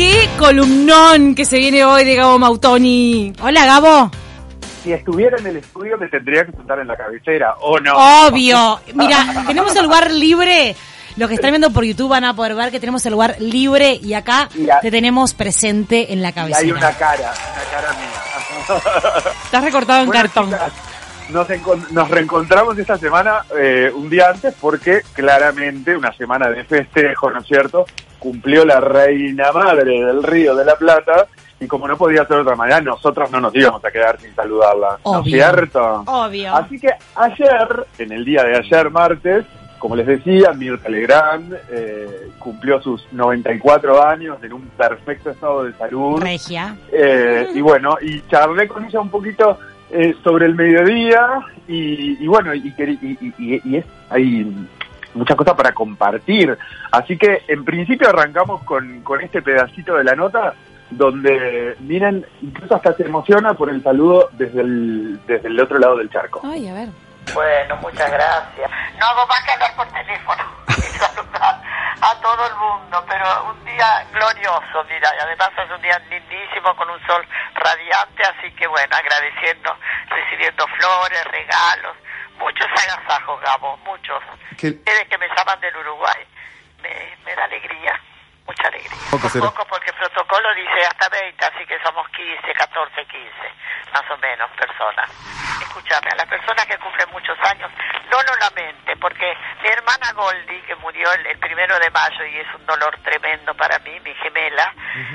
qué columnón que se viene hoy de Gabo Mautoni. Hola, Gabo. Si estuviera en el estudio me tendría que sentar en la cabecera, ¿o no? Obvio. Mira, tenemos el lugar libre. Los que están viendo por YouTube van a poder ver que tenemos el lugar libre y acá te tenemos presente en la Y cabecera. hay una cara, una cara mía. Estás recortado en Bueno, cartón. chicas, Nos, nos reencontramos esta semana eh, un día antes porque claramente una semana de festejo, ¿no es cierto? Cumplió la reina madre del Río de la Plata y como no podía ser de otra manera, nosotros no nos íbamos a quedar sin saludarla, ¿no es cierto? Obvio. Así que ayer, en el día de ayer, martes, como les decía, Mirta Legrand eh, cumplió sus 94 años en un perfecto estado de salud. Regia. Eh, y bueno, y charlé con ella un poquito eh, sobre el mediodía y, y bueno, y, y- y- y es, hay muchas cosas para compartir. Así que en principio arrancamos con, con este pedacito de la nota donde, miren, incluso hasta se emociona por el saludo desde el, desde el otro lado del charco. Ay, a ver. Bueno, muchas gracias. No hago más que hablar por teléfono a todo el mundo, pero un día glorioso, mira, y además es un día lindísimo con un sol radiante, así que bueno, agradeciendo, recibiendo flores, regalos, muchos agasajos, Gabo, muchos. ¿Qué? Ustedes que me llaman del Uruguay, me, me da alegría, mucha alegría. Poco poco porque el protocolo dice hasta 20, así que somos 15, 14, 15, más o menos personas. Escúchame, a las personas que cumplen muchos años, no lo lamente, porque mi hermana Goldie, que murió el, el primero de mayo y es un dolor tremendo para mí, mi gemela,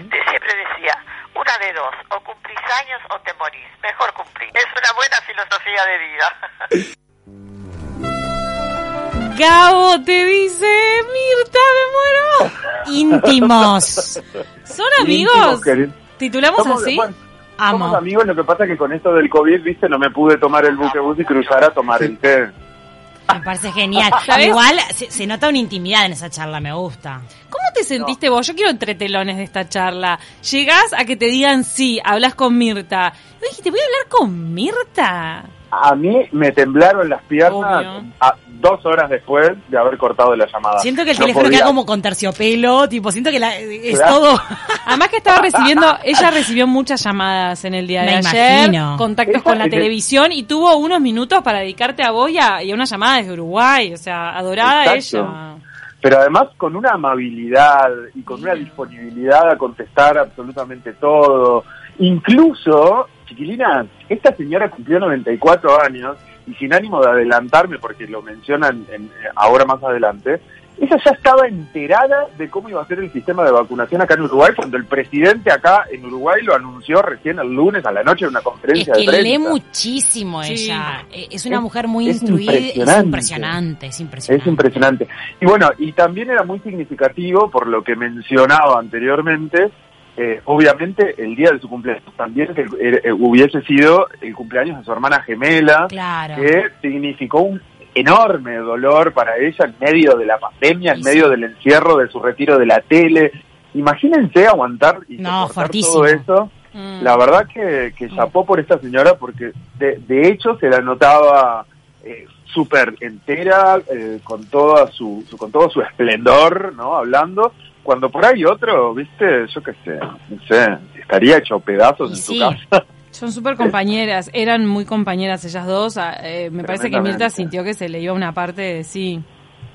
de- siempre decía, una de dos, o cumplís años o te morís, mejor cumplir. Es una buena filosofía de vida. Gabo te dice, Mirta, me muero. Íntimos. ¿Son amigos? Íntimos. ¿Titulamos Somos- así? bueno, Amo. Somos amigos, lo que pasa es que con esto del COVID, viste, no me pude tomar el buque bus y cruzar a tomar el té. Me parece genial. ¿Sabes? Igual se, se nota una intimidad en esa charla, me gusta. ¿Cómo te sentiste vos? Yo quiero entretelones de esta charla. Llegás a que te digan sí, hablas con Mirta. Y dijiste, voy a hablar con Mirta. A mí me temblaron las piernas a dos horas después de haber cortado la llamada. Siento que el No teléfono podía. queda como con terciopelo, tipo, siento que la- es todo. Además que estaba recibiendo, ella recibió muchas llamadas en el día de Me ayer, imagino. contactos Esa con la televisión y tuvo unos minutos para dedicarte a vos y a, y a una llamada desde Uruguay, o sea, adorada Exacto. ella. Pero además con una amabilidad y con una disponibilidad a contestar absolutamente todo. Incluso, chiquilina, esta señora cumplió 94 años y sin ánimo de adelantarme, porque lo mencionan en- ahora más adelante, ella ya estaba enterada de cómo iba a ser el sistema de vacunación acá en Uruguay cuando el presidente acá en Uruguay lo anunció recién el lunes a la noche en una Es conferencia que de prensa. lee muchísimo ella. Eh, Es una Es- mujer muy es instruida. Es impresionante. impresionante, es impresionante. Es impresionante. Y bueno, y también era muy significativo por lo que mencionaba anteriormente, eh, obviamente el día de su cumpleaños también que eh, eh, hubiese sido el cumpleaños de su hermana gemela, Claro. que significó un enorme dolor para ella en medio de la pandemia, en medio del encierro, de su retiro de la tele. Imagínense aguantar y No, todo eso. Mm. La verdad que, que chapó por esta señora porque de, de hecho se la notaba eh, súper entera, eh, con toda su, su- con todo su esplendor, ¿no? Hablando, cuando por ahí otro, viste, yo qué sé, no sé, estaría hecho pedazos en sí. su casa. Son súper compañeras, eran muy compañeras ellas dos. ah, eh, me parece que Mirta sintió que se le iba una parte de sí.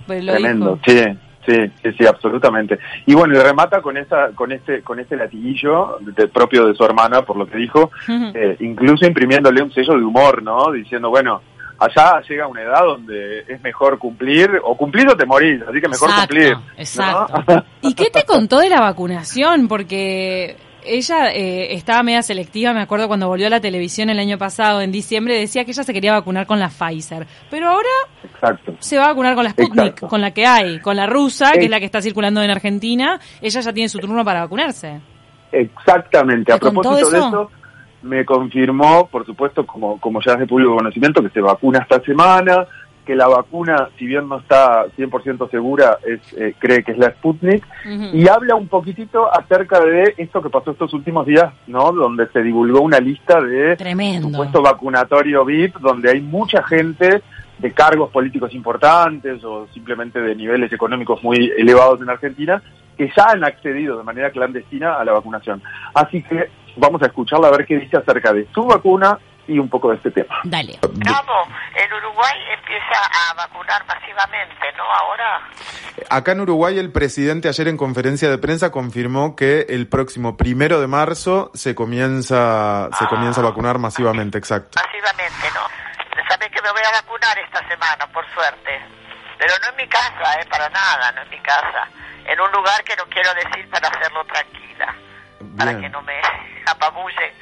Pues lo Tremendo, dijo. sí, sí, sí, sí, absolutamente. Y bueno, y remata con esa, con este, con este latiguillo de- propio de su hermana, por lo que dijo, eh, incluso imprimiéndole un sello de humor, ¿no? Diciendo, bueno, allá llega una edad donde es mejor cumplir, o cumplir o te morís, así que mejor Exacto, cumplir. ¿no? exacto. ¿Y qué te contó de la vacunación? Porque ella eh, estaba media selectiva, me acuerdo cuando volvió a la televisión el año pasado, en diciembre, decía que ella se quería vacunar con la Pfizer. Pero ahora Exacto. se va a vacunar con la Sputnik, Exacto. con la que hay, con la rusa, que es la que está circulando en Argentina. Ella ya tiene su turno para vacunarse. Exactamente. A ¿Te contó propósito de eso? Me confirmó, por supuesto, como, como ya es de público conocimiento, que se vacuna esta semana, que la vacuna, si bien no está 100% segura, es, eh, cree que es la Sputnik, y habla un poquitito acerca de esto que pasó estos últimos días, ¿no? Donde se divulgó una lista de Tremendo. supuesto vacunatorio VIP, donde hay mucha gente de cargos políticos importantes o simplemente de niveles económicos muy elevados en Argentina, que ya han accedido de manera clandestina a la vacunación. Así que vamos a escucharla a ver qué dice acerca de su vacuna y un poco de este tema. Dale. Bravo, el Uruguay empieza a vacunar masivamente, ¿no? Ahora, Acá en Uruguay el presidente ayer en conferencia de prensa confirmó que el próximo primero de marzo se comienza se comienza a vacunar masivamente, exacto. masivamente, ¿no? Sabés que me voy a vacunar esta semana, por suerte. Pero no en mi casa, ¿eh? Para nada, no en mi casa. En un lugar que no quiero decir para hacerlo tranquila. Para que no me apabullen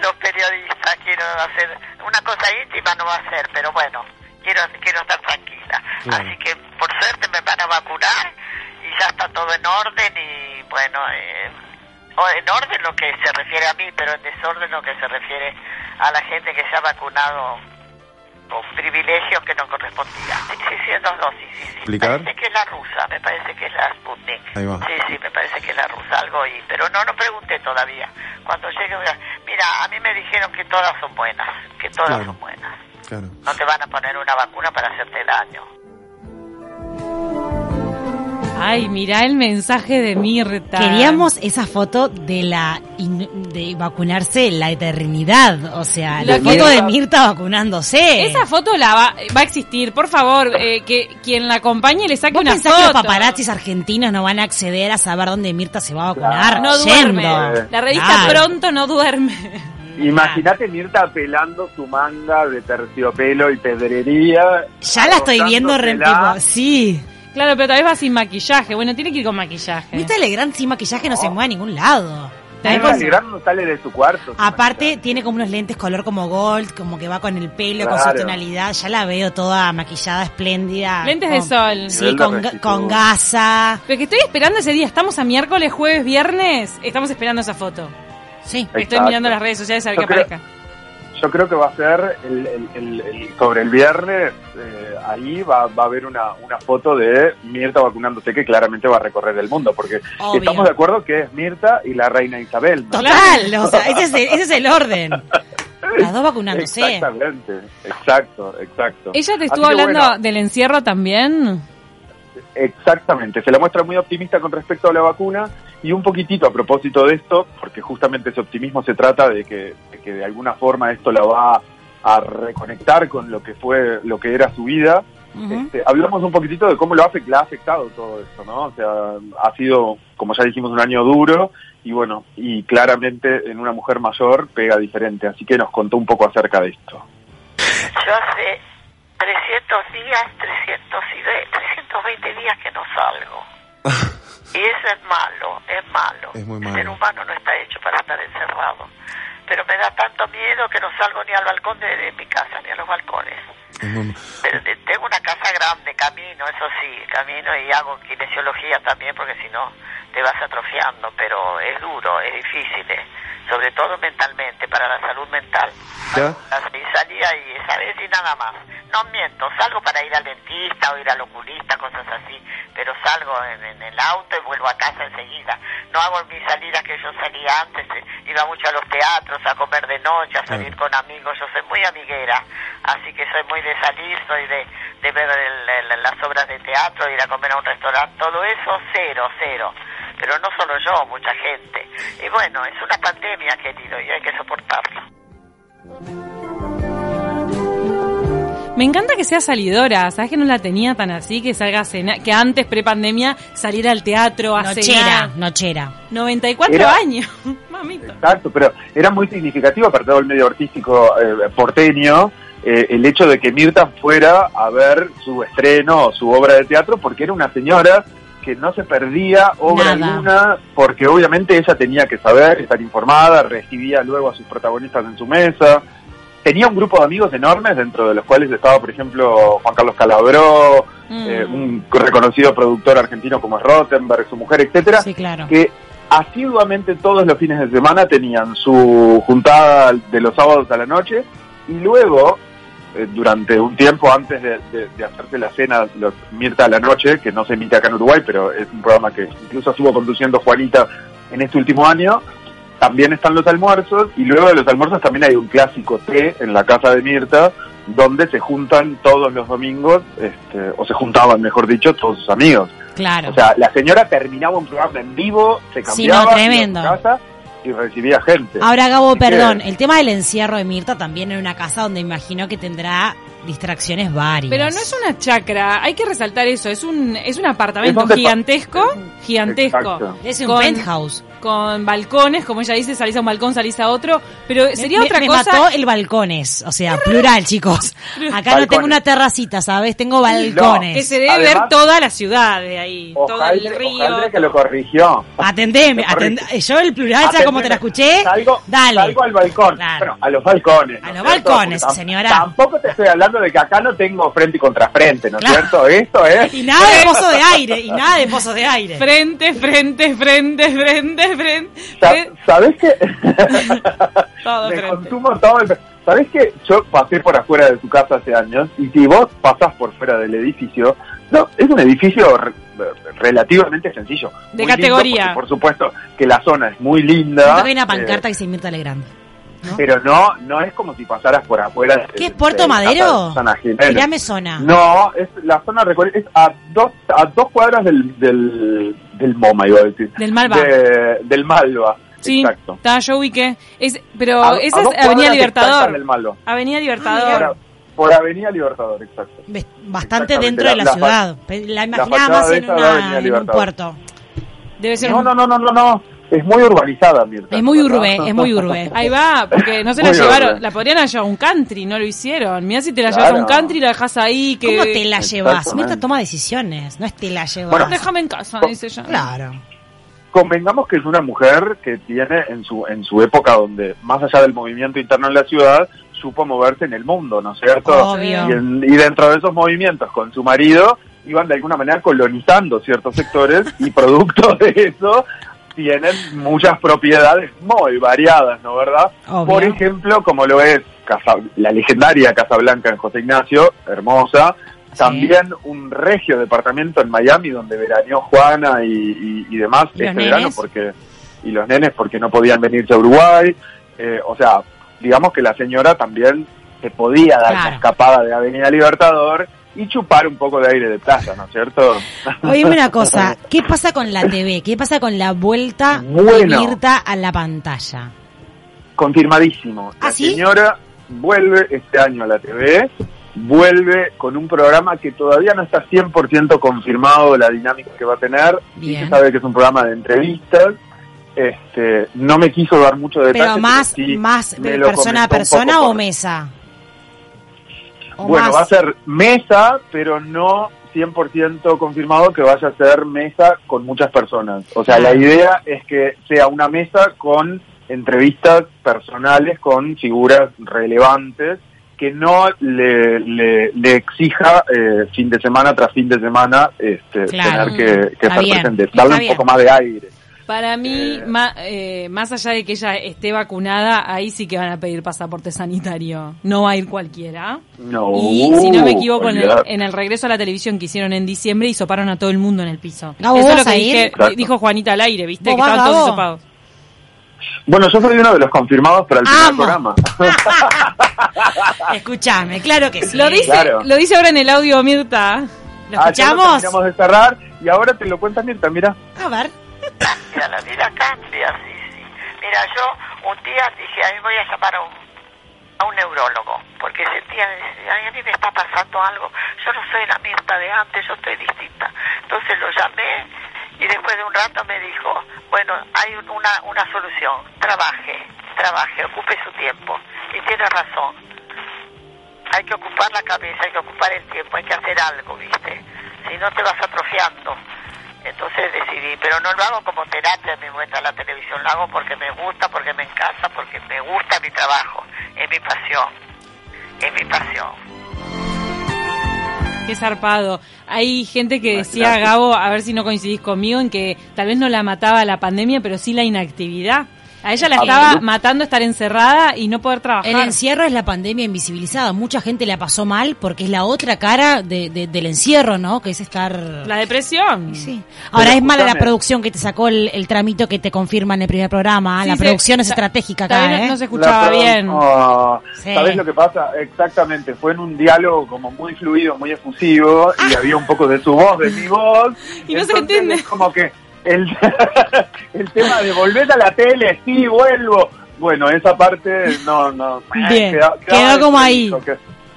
los periodistas. Quiero hacer una cosa íntima, no va a ser, pero bueno, quiero quiero estar tranquila. Claro. Así que por suerte me van a vacunar y ya está todo en orden y bueno, eh, o en orden lo que se refiere a mí, pero en desorden lo que se refiere a la gente que se ha vacunado privilegios que no correspondían. Sí, sí, sí. ¿Explicar? Me parece que es la rusa, me parece que es la Sputnik. Ahí va. Sí, sí, me parece que es la rusa, algo y Pero no, no pregunté todavía. Cuando llegue, mira, a mí me dijeron que todas son buenas, que todas Claro. son buenas. Claro. No te van a poner una vacuna para hacerte daño. Ay, mirá el mensaje de Mirta. Queríamos esa foto de la de vacunarse la eternidad, o sea, la foto de Mirta vacunándose. Esa foto la va, va a existir, por favor, eh, que quien la acompañe le saque ¿Vos una pensás foto. que los paparazzis argentinos no van a acceder a saber dónde Mirta se va a vacunar? No duerme. Yendo. La revista Claro. Pronto no duerme. Imagínate Mirta pelando su manga de terciopelo y pedrería. Ya la estoy viendo tipo, sí. Claro, pero tal vez va sin maquillaje. Bueno, tiene que ir con maquillaje. Mirta Legrand sin maquillaje no, se mueve a ningún lado. Tal vez- Legrand no sale de su cuarto. Aparte tiene como unos lentes color como gold, como que va con el pelo, con su tonalidad. Ya la veo toda maquillada, espléndida. Lentes de sol. Sí, con, con gasa. Pero que estoy esperando ese día. Estamos a miércoles, jueves, viernes. Estamos esperando esa foto. Sí. Estoy mirando las redes sociales a ver creo- aparezca. Yo creo que va a ser el, el- el- el- sobre el viernes, eh, ahí va, va a haber una, una foto de Mirta vacunándose que claramente va a recorrer el mundo, porque Obvio. estamos de acuerdo que es Mirta y la reina Isabel. ¿no? Total, o sea, ese es, el, ese es el orden. Las dos vacunándose. Exactamente, exacto, exacto. ¿Ella te estuvo hablando bueno, del encierro también? Exactamente, se la muestra muy optimista con respecto a la vacuna y un poquitito a propósito de esto, porque justamente ese optimismo se trata de que de, que de alguna forma esto la va a reconectar con lo que fue, lo que era su vida. Este, hablamos un poquitito de cómo lo ha, le ha afectado todo esto, ¿no? O sea, ha sido, como ya dijimos, un año duro y bueno, y claramente en una mujer mayor pega diferente, así que nos contó un poco acerca de esto. Yo hace 300 días, 300 y ve- 320 días que no salgo. Y eso es malo, es malo. Es muy El ser humano no está hecho para estar encerrado. Pero me da tanto miedo que no salgo ni al balcón de, de mi casa, ni a los balcones. Muy- Pero tengo una casa grande, camino, eso sí, camino y hago kinesiología también porque si no te vas atrofiando, pero es duro, es difícil, eh, sobre todo mentalmente, para la salud mental. ¿Ya? Y salía y esa vez y nada más. No miento, salgo para ir al dentista o ir al oculista, cosas así, pero salgo en, en el auto y vuelvo a casa enseguida. No hago mis salidas que yo salía antes, eh, iba mucho a los teatros, a comer de noche, a salir con amigos, yo soy muy amiguera, así que soy muy de salir, soy de, de ver el- el- las obras de teatro, ir a comer a un restaurante, todo eso cero, cero. Pero no solo yo, mucha gente. Y bueno, es una pandemia, querido, y hay que soportarlo. Me encanta que sea salidora, sabes que no la tenía tan así, que salga a cenar, que antes prepandemia saliera al teatro a Nochera, cenar. nochera. 94 Era- años, mamita. Exacto, pero era muy significativo para todo el medio artístico eh, porteño eh, el hecho de que Mirta fuera a ver su estreno o su obra de teatro porque era una señora que no se perdía obra Nada. alguna porque obviamente ella tenía que saber, estar informada, recibía luego a sus protagonistas en su mesa. Tenía un grupo de amigos enormes dentro de los cuales estaba, por ejemplo, Juan Carlos Calabró, Mm. eh, un reconocido productor argentino como es Rottenberg, su mujer, etcétera Sí, claro. que asiduamente todos los fines de semana tenían su juntada de los sábados a la noche y luego, eh, durante un tiempo antes de, de- de hacerse la cena, los Mirta a la noche, que no se emite acá en Uruguay, pero es un programa que incluso estuvo conduciendo Juanita en este último año, también están los almuerzos y luego de los almuerzos también hay un clásico té en la casa de Mirta donde se juntan todos los domingos, este, o se juntaban, mejor dicho, todos sus amigos. Claro. O sea, la señora terminaba un programa en vivo, se Sí, cambiaba no, a tremendo. su casa y recibía gente. Ahora, Gabo, perdón, el tema del encierro de Mirta también en una casa donde imagino que tendrá distracciones varias. Pero no es una chacra, hay que resaltar eso, es un es un apartamento Es gigantesco, gigantesco. Exacto. Es un con- penthouse. Con balcones, como ella dice, salís a un balcón, salís a otro, pero sería me, otra me cosa. mató el balcones, o sea, plural, chicos. Acá no tengo una terracita, ¿sabes? Tengo balcones. Que se debe Además- ver toda la ciudad de ahí, todo el Ojalá, río. ojalá que lo corrigió. Atendeme, atend- yo el plural, ya como te la escuché, Salgo, dale. salgo al balcón. Claro. Bueno, a los balcones. A ¿no los balcones, señora. Tampoco te estoy hablando de que acá no tengo frente y contra frente, ¿no es Claro. cierto? Esto es. Y nada de pozo de aire, y nada de pozo de aire. Frente, frente, frente, frente, frente. Sa- frente. ¿Sabés qué? Todo Me frente. consumo todo el... ¿Sabés que yo pasé por afuera de tu casa hace años? Y si vos pasás por fuera del edificio, no, es un edificio re- relativamente sencillo. De categoría. lindo, porque, por supuesto que la zona es muy linda. Hay una eh, pancarta que dice Mirta Legrand. ¿No? pero no, no es como si pasaras por afuera. de- ¿Qué es Puerto Madero? Jiménez. Tirame zona. No, es la zona es a dos, a dos cuadras del, del, del MoMA, iba a decir. Del Malva. De- del Malva, Sí, exacto. está, yo ubiqué. Es, pero A- esa a es Avenida Libertador. exactas del Malva. Avenida Libertador. Por, por Avenida Libertador, exacto. Bastante dentro de la, ciudad. La imaginaba más en, una- en un puerto. Debe ser No, un- no, no, no, no, no. Es muy urbanizada, Mirta. Es muy ¿verdad? urbe, es muy urbe. Ahí va, porque no se la Muy llevaron. La podrían haber llevado a un country, no lo hicieron. Mira si te la Claro. llevas a un country y la dejas ahí. Que... ¿Cómo te la llevas? Mirta toma decisiones, no es te la llevas. Bueno, Déjame en casa, dice ella. Claro. Convengamos que es una mujer que tiene en su, en su época donde, más allá del movimiento interno en la ciudad, supo moverse en el mundo, ¿no es cierto? Obvio. Y, en- y dentro de esos movimientos con su marido iban de alguna manera colonizando ciertos sectores y producto de eso tienen muchas propiedades muy variadas, ¿no verdad? Obvio. Por ejemplo, como lo es Casa- la legendaria Casa Blanca en José Ignacio, hermosa. Sí. También un regio departamento en Miami donde veraneó Juana y, y- y demás ¿Y este verano porque y los nenes porque no podían venirse a Uruguay. Eh, o sea, digamos que la señora también se podía dar Claro. una escapada de Avenida Libertador y chupar un poco de aire de playa, ¿no es cierto? Oye, una cosa, ¿qué pasa con la TV? ¿Qué pasa con la vuelta de Bueno. Mirta a la pantalla? Confirmadísimo. ¿Ah, la sí? señora vuelve este año a la TV, vuelve con un programa que todavía no está 100% confirmado la dinámica que va a tener. Sí Bien. se sabe que es un programa de entrevistas. Este, no me quiso dar mucho detalle. Pero más, sí más de persona a persona o mesa. O Bueno, más- va a ser mesa, pero no 100% confirmado que vaya a ser mesa con muchas personas. O sea, la idea es que sea una mesa con entrevistas personales con figuras relevantes que no le, le, le exija eh, fin de semana tras fin de semana este, Claro. tener que, que estar presente. Darle un poco más de aire. Para mí, Eh. ma- eh, más allá de que ella esté vacunada, ahí sí que van a pedir pasaporte sanitario. No va a ir cualquiera. No, Y si no me equivoco, en el, olvidate. en el regreso a la televisión que hicieron en diciembre, hisoparon a todo el mundo en el piso. Gabo, Eso es ¿vos lo que dije- dijo Juanita al aire, ¿viste? ¿Vos Que estaban todos hisopados. Bueno, yo soy uno de los confirmados para el primer programa. Escuchame, claro que sí. Lo dice, Claro. lo dice ahora en el audio Mirta. ¿Lo Ah, ya lo escuchamos? terminamos de cerrar y ahora te lo cuenta Mirta, mira. A ver. Cambia, la vida cambia, sí, sí. Mira, yo un día dije, a mí voy a llamar a un, a un neurólogo, porque sentía, a mí me está pasando algo, yo no soy la Mirta de antes, yo estoy distinta. Entonces lo llamé y después de un rato me dijo, bueno, hay un- una, una solución, trabaje, trabaje, ocupe su tiempo. Y tiene razón, hay que ocupar la cabeza, hay que ocupar el tiempo, hay que hacer algo, ¿viste? Si no te vas atrofiando. Entonces decidí, pero no lo hago como terapia, me muestra la televisión, lo hago porque me gusta, porque me encanta, porque me gusta mi trabajo, es mi pasión, es mi pasión. Qué zarpado. Hay gente que decía, gracias. Gabo, a ver si no coincidís conmigo, en que tal vez no la mataba la pandemia, pero sí la inactividad. A ella la estaba matando estar encerrada y no poder trabajar. El encierro es la pandemia invisibilizada. Mucha gente la pasó mal porque es la otra cara de, de- del encierro, ¿no? Que es estar... La depresión. Sí. Ahora es mala la producción que te sacó el, el tramito que te confirma en el primer programa. Sí, la se- producción es estratégica acá, no- ¿eh? no se escuchaba La bien. Ah, Sí. ¿Sabes lo que pasa? Exactamente, fue en un diálogo como muy fluido, muy efusivo, y había un poco de su voz, de mi voz. Ah. Y no se Entonces, entiende. es como que el, el tema de volver a la tele, sí, vuelvo. Bueno, esa parte no, no. Bien, quedó como ahí. que-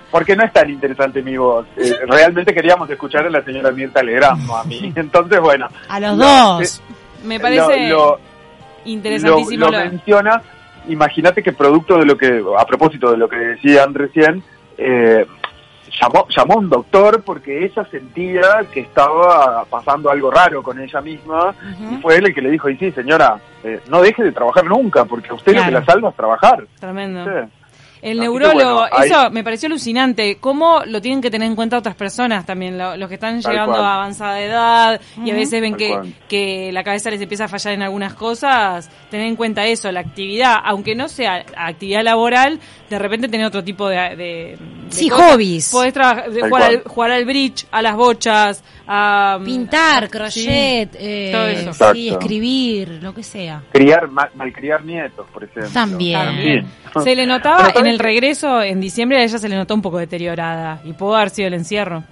Porque no es tan interesante mi voz. Eh, realmente queríamos escuchar a la señora Mirta Legrand, no a mí. Entonces, bueno. A los lo- dos. Me parece lo- lo- interesantísimo. lo menciona. Imagínate que producto de lo que, a propósito de lo que decían recién, eh, llamó, llamó a un doctor porque ella sentía que estaba pasando algo raro con ella misma y fue él el que le dijo, y sí señora, eh, no deje de trabajar nunca porque a usted lo Claro. que la salva es trabajar. Tremendo. Sí. El neurólogo, bueno, eso me pareció alucinante. ¿Cómo lo tienen que tener en cuenta otras personas también? lo- los que están Tal llegando cual. a avanzada edad y a veces ven que, que la cabeza les empieza a fallar en algunas cosas. Tener en cuenta eso, la actividad, aunque no sea actividad laboral, de repente tener otro tipo de. de- de Sí, cosas. hobbies. Podés jugar, al, jugar al bridge, a las bochas, a. Pintar, a- crochet, sí, eh, todo eso. sí, escribir, lo que sea. Criar, mal, malcriar nietos, por ejemplo. También. Se le notaba Bueno, en ¿sabes el regreso en diciembre, a ella se le notó un poco deteriorada. Y pudo haber sido el encierro.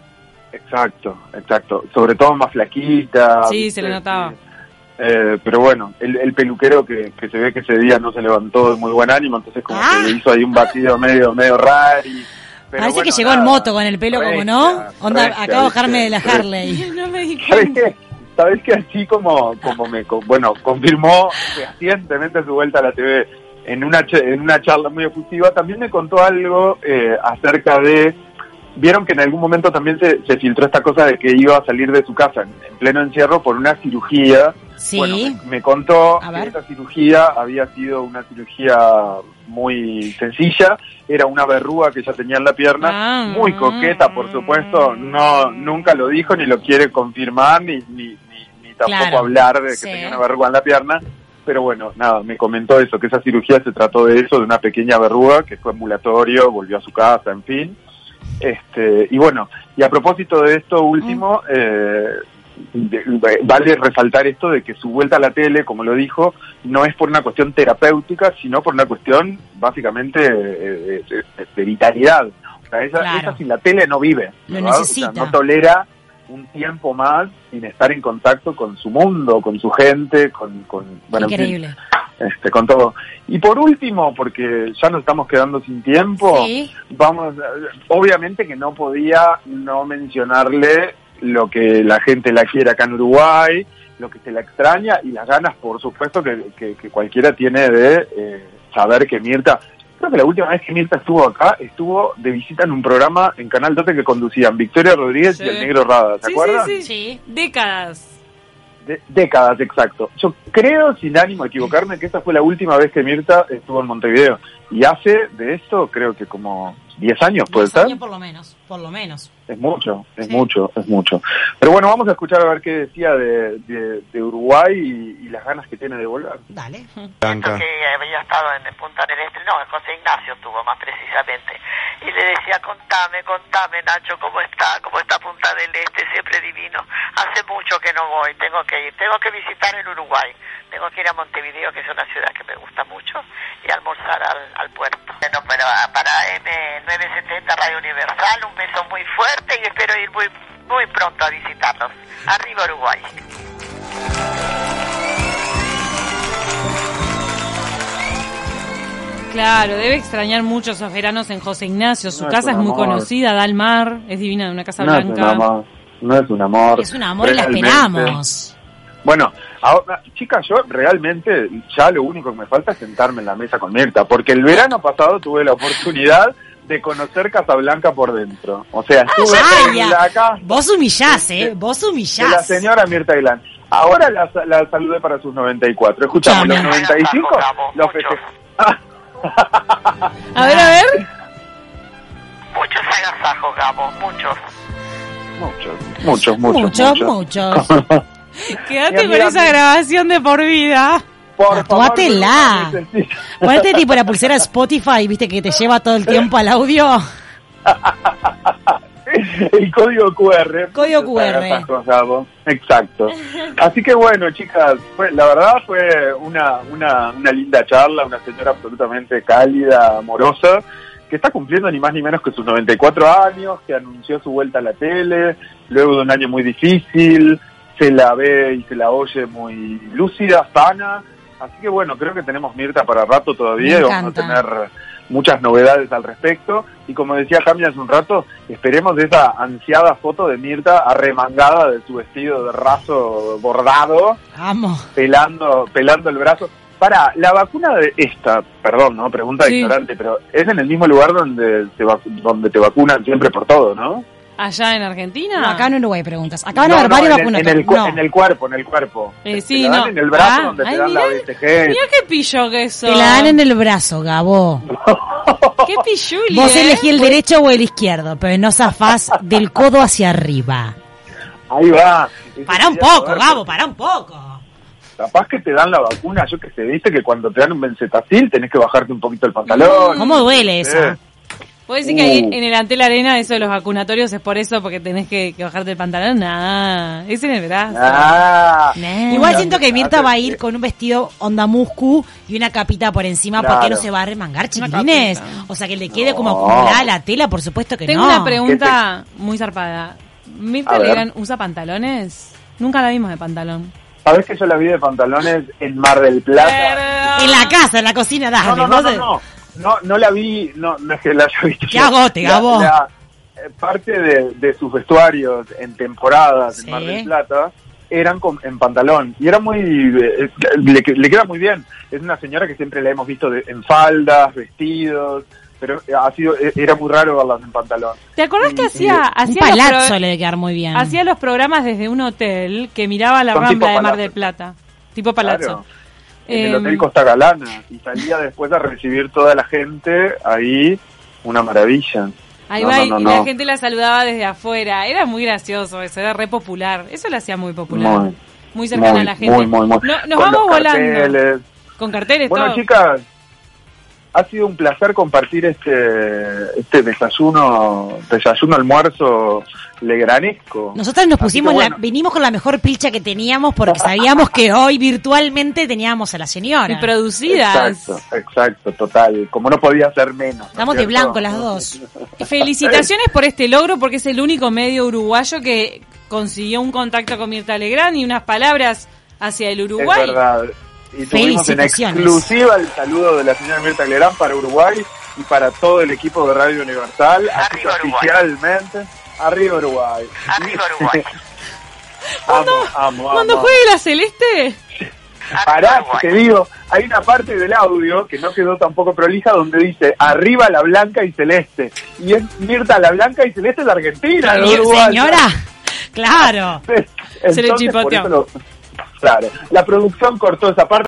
Exacto, exacto. Sobre todo más flaquita. Sí, se le notaba. Sí. Eh, pero bueno, el, el peluquero que, que se ve que ese día no se levantó de muy buen ánimo, entonces como Ah. que le hizo ahí un batido medio medio raro. Parece que llegó en moto con el pelo como no. Onda, acabo de bajarme de la Harley. No me di ¿Sabes cuenta. qué? ¿Sabes que así como, como me, co- bueno, confirmó fehacientemente su vuelta a la TV en una, en una charla muy efusiva, también me contó algo eh, acerca de, vieron que en algún momento también se, se filtró esta cosa de que iba a salir de su casa en, en pleno encierro por una cirugía. Sí. Bueno, me, me contó que esta cirugía había sido una cirugía muy sencilla, era una verruga que ella tenía en la pierna, Ah. muy coqueta, por supuesto, no nunca lo dijo ni lo quiere confirmar ni, ni, ni, ni tampoco Claro. hablar de que Sí. tenía una verruga en la pierna. Pero bueno, nada, me comentó eso, que esa cirugía se trató de eso, de una pequeña verruga que fue ambulatorio, volvió a su casa, en fin. Este, y bueno, y a propósito de esto último, eh, de- vale resaltar esto de que su vuelta a la tele, como lo dijo, no es por una cuestión terapéutica, sino por una cuestión básicamente eh, de, de- de vitalidad. O sea, ella, Claro. ella sin la tele no vive. O sea, no tolera un tiempo más sin estar en contacto con su mundo, con su gente, con... con bueno, en fin, Increíble. Este, con todo. Y por último, porque ya nos estamos quedando sin tiempo, Sí. vamos, obviamente que no podía no mencionarle lo que la gente la quiere acá en Uruguay, lo que se la extraña y las ganas, por supuesto, que, que- que cualquiera tiene de eh, saber que Mirta, creo que la última vez que Mirta estuvo acá, estuvo de visita en un programa en Canal 12 que conducían Victoria Rodríguez Sí. y el Negro Rada, ¿se Sí, acuerdan? sí, sí. Sí. Décadas. De- décadas, exacto. Yo creo, sin ánimo de equivocarme, que esa fue la última vez que Mirta estuvo en Montevideo. Y hace de esto, creo que como 10 años, ¿puede ser? años por lo menos, por lo menos. Es mucho, es Sí. mucho, es mucho. Pero bueno, vamos a escuchar a ver qué decía de, de- de Uruguay y, y las ganas que tiene de volver. Dale. Blanca. que había estado en Punta del Este, no, en José Ignacio tuvo más precisamente, y le decía, contame, contame Nacho, ¿cómo está? ¿Cómo está Punta del Este? Siempre divino. Hace mucho que no voy, tengo que ir, tengo que visitar en Uruguay, tengo que ir a Montevideo, que es una ciudad que me gusta mucho, y almorzar al, al puerto. Bueno, pero para M970 Radio Universal, un beso muy fuerte y espero ir muy, muy pronto a visitarlos. Arriba Uruguay. Claro, debe extrañar mucho esos veranos en José Ignacio. Su No, casa es muy amor. conocida, da al mar, es divina, una casa No es un blanca. amor, no es un amor. Es un amor y la esperamos. Bueno, ahora, chicas, yo realmente ya lo único que me falta es sentarme en la mesa con Mirta, porque el verano pasado tuve la oportunidad de conocer Casablanca por dentro. O sea, estuve Ah, en ya. la casa Vos humillás, de- ¿eh? Vos de la humillás. señora Mirta Aguilán. Ahora la, la saludé para sus 94. Escuchamos, los Escuchame. 95 Vamos, los. A ver, a ver. Muchos agasajos, Gabo, muchos. Muchos, muchos, muchos. Muchos, muchos. Quédate con esa grabación de por vida. Por Tatuátela. Ponete tipo la pulsera Spotify, viste que te lleva todo el tiempo al audio. El código QR. Código QR. Cosas. Exacto. Así que bueno, chicas, fue- la verdad fue una, una, una linda charla, una señora absolutamente cálida, amorosa, que está cumpliendo ni más ni menos que sus 94 años, que anunció su vuelta a la tele, luego de un año muy difícil, se la ve y se la oye muy lúcida, sana. Así que bueno, creo que tenemos Mirta para rato todavía y vamos a tener muchas novedades al respecto. Y como decía Camila hace un rato, esperemos esa ansiada foto de Mirta arremangada de su vestido de raso bordado, Vamos. pelando, pelando el brazo. Para, la vacuna de esta, perdón, ¿no? Pregunta Sí. ignorante, pero es en el mismo lugar donde te, donde te vacunan siempre por todo, ¿no? Allá en Argentina. No, acá en Uruguay preguntas. Acá van a No, haber no, varios en, el, vacunas. en, el, en el cuerpo, en el cuerpo. Eh, Te sí, la dan no. en el brazo Ah, donde te dan la mirá. BCG. Mira qué pillo que eso. Te la dan en el brazo, Gabo. Qué pilluli, Vos ¿eh? elegí el derecho o el izquierdo, pero no zafás del codo hacia arriba. Ahí va. Pará un poco, Gabo, pará un poco. Capaz que te dan la vacuna, yo que sé, viste que cuando te dan un bencetacil tenés que bajarte un poquito el pantalón. ¿Cómo duele eso? Eh, ¿Puedes decir que ahí Uh. en el Antel Arena eso de los vacunatorios es por eso, porque tenés que, que bajarte el pantalón? Nada, es en el brazo. Ah, Nah. Igual siento que Mirta va a ir con un vestido onda muscu y una capita por encima Claro. porque no se va a remangar, chiquilines. O sea, que le quede No. como acumulada la tela, por supuesto que Tengo no. una pregunta muy zarpada. ¿Mirta. Legrand usa pantalones? Nunca la vimos de pantalón. ¿Sabés que yo la vi de pantalones en Mar del Plata? En la casa, en la cocina, dale. No, no, no, no, no la vi, no, no es que la haya visto. Qué agote, La- eh, parte de, de sus vestuarios en temporadas Sí. en Mar del Plata eran con- en pantalón y era muy eh, le, le queda muy bien es una señora que siempre la hemos visto de- en faldas vestidos pero ha sido e- era muy raro verlas en pantalón ¿Te acordás que hacía, Un hacía, los palazzo le debe quedar muy bien. hacía los programas desde un hotel que miraba la Son rambla de Mar del Plata? Tipo palazzo. Claro. En el Em, hotel Costa Galana y salía después a recibir toda la gente ahí una maravilla Ahí No, va no, y no, y la gente la saludaba desde afuera. Era muy gracioso eso, era re popular. Eso lo hacía muy popular. Muy, Muy, cercana muy, a la gente. muy, nos Con vamos volando. carteles. Con carteles, Bueno, todo. chicas, ha sido un placer compartir este este desayuno, desayuno almuerzo legranesco. Nosotros nos pusimos, la, vinimos con la mejor pilcha que teníamos porque sabíamos que hoy virtualmente teníamos a la señora. Y producidas. Exacto, exacto, total. Como no podía ser menos. ¿no es Estamos de blanco las dos. Felicitaciones por este logro porque es el único medio uruguayo que consiguió un contacto con Mirta Legrand y unas palabras hacia el Es Uruguay. verdad. Y tuvimos en exclusiva el saludo de la señora Mirta Clerán para Uruguay y para todo el equipo de Radio Universal. Arriba Uruguay. oficialmente, arriba Uruguay. Arriba Uruguay. amo, amo, Cuando amo. juegue la Celeste, Pará, Uruguay. te digo, hay una parte del audio que no quedó tampoco prolija donde dice arriba la blanca y celeste. Y es Mirta la blanca y celeste de Argentina, no Uruguay. Señora, claro. Se le Entonces, por chipoteó. lo- claro, la producción cortó esa parte.